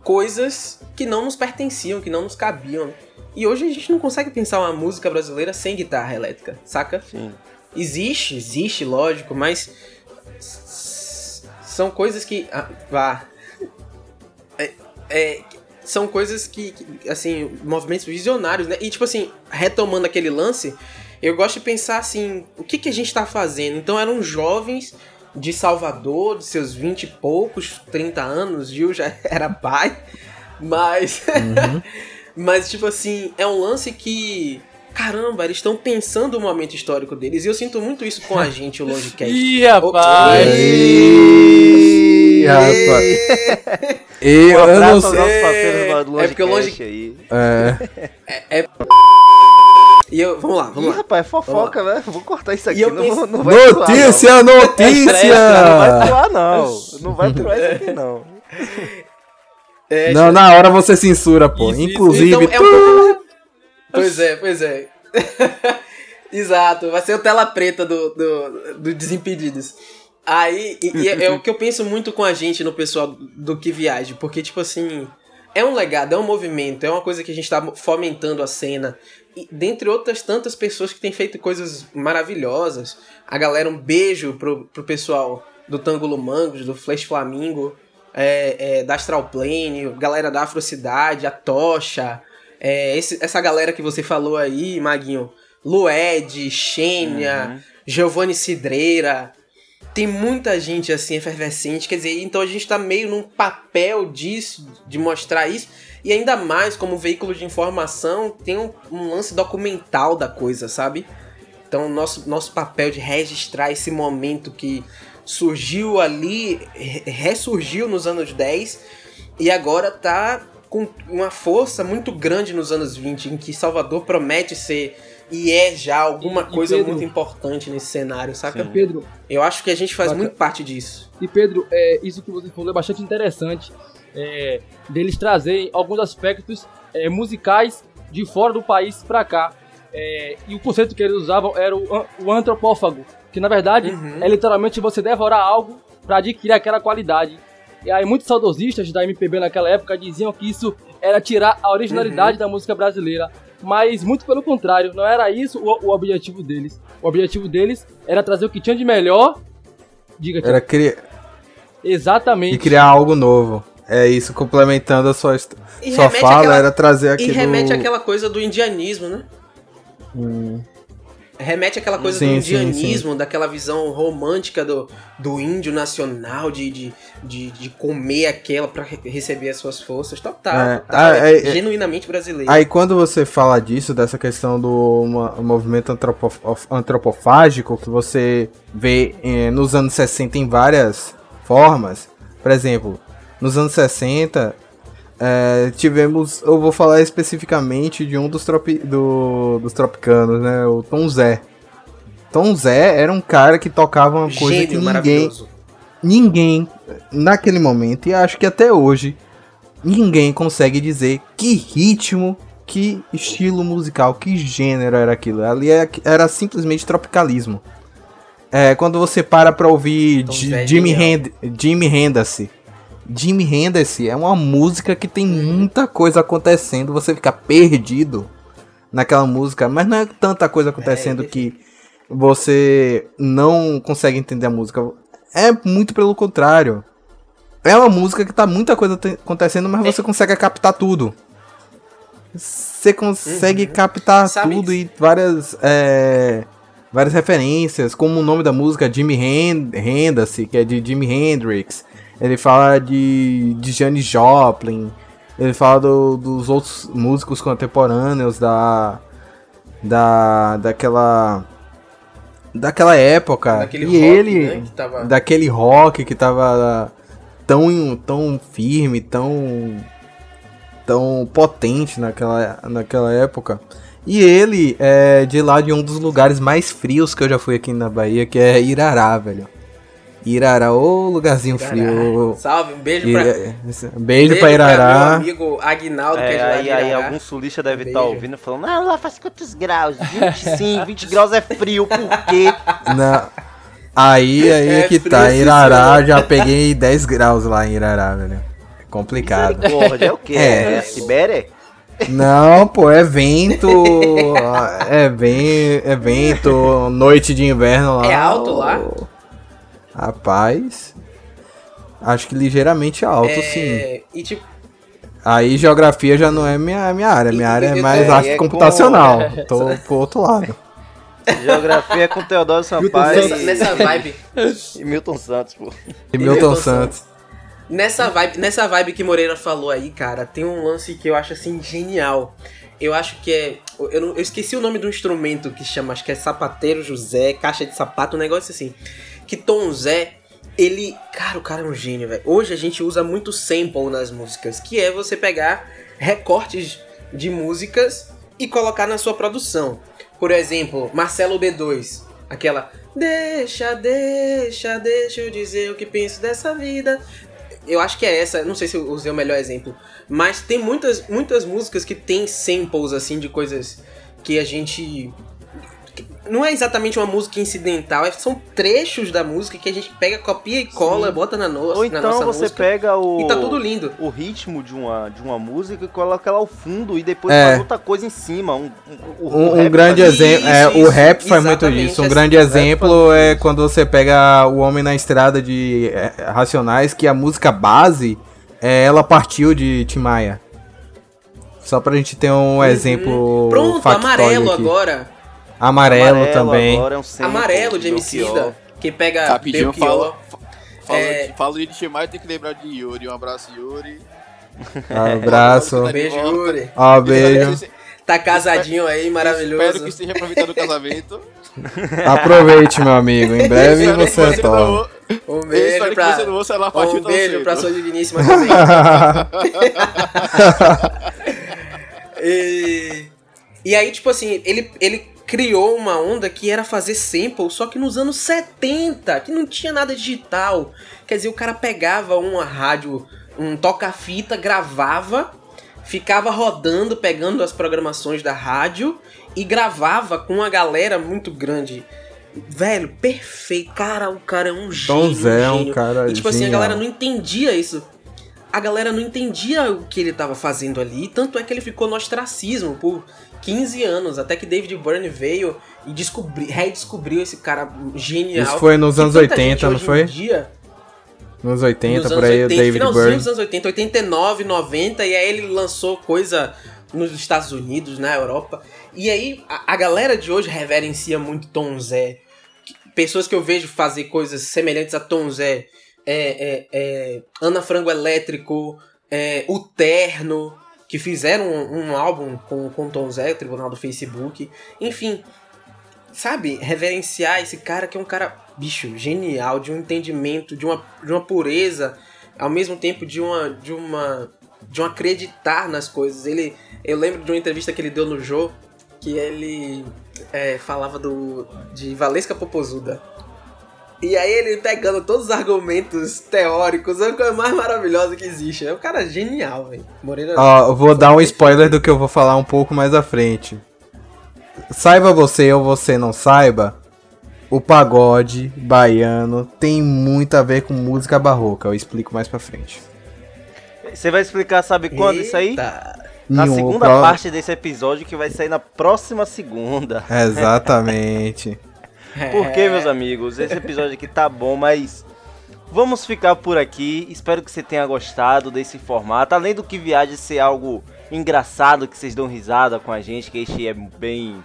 coisas que não nos pertenciam, que não nos cabiam. E hoje a gente não consegue pensar uma música brasileira sem guitarra elétrica, saca? Sim. Existe, existe, lógico, mas são coisas que. Ah, vá. É, é, são coisas que, que, assim, movimentos visionários, né? E, tipo assim, retomando aquele lance, eu gosto de pensar assim: o que, que a gente tá fazendo? Então, eram jovens de Salvador, de seus 20 e poucos, 30 anos, Gil já <laughs> era pai, mas. <laughs> mas, tipo assim, é um lance que. Caramba, eles estão pensando o momento histórico deles. E eu sinto muito isso com a <laughs> gente, o Longecast. Ih, rapaz! Ih, rapaz. Eu, Um eu não sei. nossos parceiros do É porque o Logicast aí. É, E eu, vamos lá, Ih, vamos lá. rapaz, é fofoca, né? Vou cortar isso aqui. E eu não, penso- não vai atuar, não. notícia, Não vai notícia! atuar, não. Não vai atuar isso aqui, não. É, Não, na hora você censura, pô. Isso, isso. Inclusive, Então, é um pouco... Pois é, pois é. <laughs> Exato, vai ser o tela preta do, do, do Desimpedidos. Aí, e, e é, é o que eu penso muito com a gente no pessoal do que viaja, porque, tipo assim, é um legado, é um movimento, é uma coisa que a gente tá fomentando a cena. E, dentre outras tantas pessoas que têm feito coisas maravilhosas. A galera, um beijo pro, pro pessoal do Tângulo Mangos, do Flash Flamingo, é, é, da Astral Plane, galera da Afrocidade, a Tocha, é, esse- essa galera que você falou aí, Maguinho, Lued, Xênia, Giovanni Cidreira. Tem muita gente assim efervescente, quer dizer, então a gente tá meio num papel disso, de mostrar isso, e ainda mais como veículo de informação, tem um, um lance documental da coisa, sabe? Então, nosso, nosso papel de registrar esse momento que surgiu ali, re- ressurgiu nos anos 10 e agora tá com uma força muito grande nos anos 20, em que Salvador promete ser e é já alguma E- coisa Pedro? muito importante nesse cenário, saca? Sim. Pedro, Eu acho que a gente faz Bacana. muito parte disso. E Pedro, é, isso que você falou é bastante interessante, é, deles trazerem alguns aspectos é, musicais de fora do país pra cá. É, e o conceito que eles usavam era o, o antropófago, que na verdade Uhum. é literalmente você devorar algo pra adquirir aquela qualidade. E aí muitos saudosistas da MPB naquela época diziam que isso era tirar a originalidade da música brasileira. Mas muito pelo contrário, não era isso o, o objetivo deles. O objetivo deles era trazer o que tinha de melhor. Diga, era cri... Exatamente. e criar algo novo. É isso, complementando a sua, E sua fala, àquela- era trazer E aquilo... remete àquela coisa do indianismo, né? Hum, Remete àquela coisa Sim, do sim, indianismo, daquela visão romântica do, do índio nacional, de, de, de, de comer aquela pra re- receber as suas forças. Total, É, total. ah, é é- é- genuinamente brasileiro. Aí quando você fala disso, dessa questão do ma- movimento antropo- antropofágico, que você vê eh, nos anos 60 em várias formas, por exemplo, nos anos 60 eh, tivemos, eu vou falar especificamente de um dos, tropi, do- dos tropicanos, né, o Tom Zé. Tom Zé era um cara que tocava uma coisa que Gênio ninguém, maravilhoso. ninguém, naquele momento, e acho que até hoje, ninguém consegue dizer que ritmo, que estilo musical, que gênero era aquilo. Ali é- era simplesmente tropicalismo. É, quando você para pra ouvir Tom Ji- Zé é Jimi, Hend Jimi Hendrix é uma música que tem Uhum. muita coisa acontecendo, você fica perdido naquela música, mas não é tanta coisa acontecendo É, que você não consegue entender a música. É muito pelo contrário. É uma música que tá muita coisa te- acontecendo, mas você consegue captar tudo. você consegue captar Sabe- tudo e várias é, várias referências, como o nome da música Jimi Hen- Hendrix, que é de Jimi Hendrix. Ele fala de, de Janis Joplin. Ele fala do- dos outros músicos contemporâneos da da daquela daquela época. Daquele e rock, ele né, que tava- daquele rock que tava tão tão firme, tão tão potente naquela, naquela época. E ele é de lá de um dos lugares mais frios que eu já fui aqui na Bahia, que é Irará, velho. Irará, ô lugarzinho frio. Salve, um beijo pra. Ira- Beijo, pra meu Irará. amigo. amigo Aguinaldo, que é É, de lá aí, aí Irará. algum sulista deve estar Beijo. ouvindo falando, ah, lá faz quantos graus? 20 sim, 20 graus é frio, por quê? Na... Aí, <laughs> aí É que frio, tá, Irará, já peguei 10 graus lá em Irará, velho. É complicado. Misericórdia, é o quê? É. É, a Sibéria? Não, pô, é vento. é, ven- é vento, noite de inverno lá. É alto lá? Rapaz. Acho que ligeiramente alto, sim. É, e tipo, Aí geografia já não é minha, minha área. Minha área é mais É, arte é computacional. Tô pro outro lado. Geografia é com Teodoro Sampaio nessa, e, nessa vibe. e Milton Santos, pô. E Milton Santos. Nessa vibe, nessa vibe que Moreira falou aí, cara, tem um lance que eu acho assim genial. Eu acho que é. Eu, não- eu esqueci o nome do instrumento que chama, acho que é sapateiro José, caixa de sapato, um negócio assim. Que Tom Zé, ele. Cara, o cara é um gênio, velho. Hoje a gente usa muito sample nas músicas, que é você pegar recortes de músicas e colocar na sua produção. Por exemplo, Marcelo B2, aquela. Deixa, deixa, deixa eu dizer o que penso dessa vida. Eu acho que é essa, não sei se eu usei o melhor exemplo, mas tem muitas, muitas músicas que tem samples assim de coisas que a gente não é exatamente uma música incidental, é- são trechos da música que a gente pega, copia e cola, bota na, no, Ou na então nossa você música pega o, e tá tudo lindo. o ritmo de uma, de uma música e coloca ela ao fundo e depois É. faz outra coisa em cima. Um, um, Um, um rap grande faz exemplo. Isso, É, o isso, rap faz muito disso. Um assim, grande exemplo é isso. quando você pega o Homem na Estrada de é, Racionais, que a música base é Ela Partiu de Tim Maia. Só pra gente ter um exemplo. Uhum. Pronto, factório amarelo aqui. agora. Amarelo, também. agora é um Amarelo de. Emicida, que pega Rapidinho, Belchior. fala, fala, É. fala de Timar, tem que lembrar de Yuri. Um abraço, Yuri. Abraço. <laughs> Beijo, Yuri. Ó, beijo. Tá casadinho aí, maravilhoso. Espero que esteja aproveitando o casamento. <laughs> Aproveite, meu amigo. Em breve você toma. Um eu beijo espero pra... que você não ouça ela Um beijo pra sua digníssima <laughs> também. e... e aí, tipo assim, ele, ele criou uma onda que era fazer sample, só que nos anos 70, que não tinha nada digital. Quer dizer, o cara pegava uma rádio, um toca-fita, gravava, ficava rodando, pegando as programações da rádio e gravava com uma galera muito grande. Velho, perfeito. Cara, o cara é um gênio. Tom Zé é um gênio. cara E tipo assim, a galera não entendia isso. A galera não entendia o que ele tava fazendo ali, tanto é que ele ficou no ostracismo por 15 anos, até que David Byrne veio e descobri, redescobriu esse cara genial. Isso foi nos anos tanta 80, gente não foi? Dia, Nos 80, nos por aí, 80, o David Byrne. dos anos 80, 89, 90, e aí ele lançou coisa nos Estados Unidos, na Europa. E aí a, a galera de hoje reverencia muito Tom Zé. Pessoas que eu vejo fazer coisas semelhantes a Tom Zé. É, é, é, Ana Frango Elétrico, é, O Terno, que fizeram um, um álbum com, com Tom Zé, o Tribunal do Facebook. Enfim, sabe, reverenciar esse cara que é um cara, bicho, genial, de um entendimento, de uma, de uma pureza, ao mesmo tempo de uma, de uma, de um acreditar nas coisas. Ele, eu lembro de uma entrevista que ele deu no Jô, que ele é, falava do, de Valesca Popozuda. E aí ele pegando todos os argumentos teóricos, é a coisa mais maravilhosa que existe. É um cara genial, velho. Moreira. Ó, eu vou dar um spoiler do que eu vou falar um pouco mais à frente. Saiba você ou você não saiba, o pagode baiano tem muito a ver com música barroca. Eu explico mais pra frente. Você vai explicar, sabe quando isso aí? Eita. Na segunda pro- parte desse episódio que vai sair na próxima segunda. Exatamente. <laughs> Por quê, meus amigos? Esse episódio aqui tá bom, mas vamos ficar por aqui. Espero que você tenha gostado desse formato. Além do que viagem ser algo engraçado, que vocês dão risada com a gente, que a gente é bem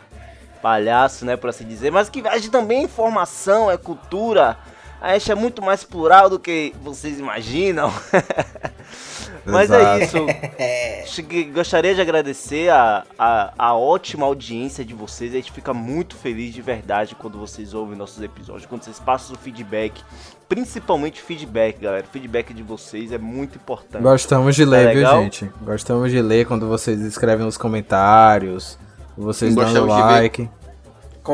palhaço, né, por assim dizer, mas que viagem também é informação, é cultura. A gente é muito mais plural do que vocês imaginam. <laughs> Mas é isso. <laughs> Gostaria de agradecer a, a, a, ótima audiência de vocês. A gente fica muito feliz de verdade quando vocês ouvem nossos episódios, quando vocês passam o feedback. Principalmente feedback, galera. O feedback de vocês é muito importante. Gostamos de ler, tá viu, gente? Gostamos de ler quando vocês escrevem nos comentários, vocês dão like.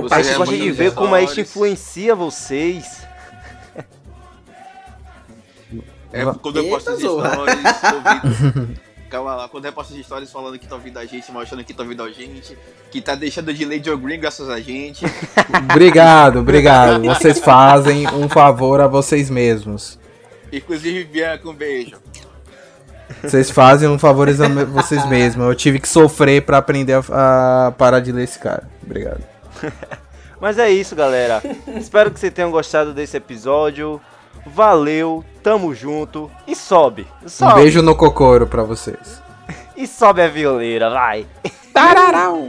A gente gosta de ver como a gente influencia vocês. É quando eu posto as stories, <laughs> Calma lá, quando eu posto as histórias falando que estão ouvindo a gente, mostrando que estão ouvindo a gente, que tá deixando de ler Joe Green graças a gente. <laughs> obrigado, obrigado. <laughs> Vocês fazem um favor a vocês mesmos. Inclusive, Bianca, um beijo. Vocês fazem um favor a vocês mesmos. Eu tive que sofrer para aprender a, a parar de ler esse cara. Obrigado. Mas é isso, galera. Espero que vocês tenham gostado desse episódio. Valeu, tamo junto e sobe. sobe. Um beijo no cocoro pra vocês. e sobe a violeira, vai. Tararau.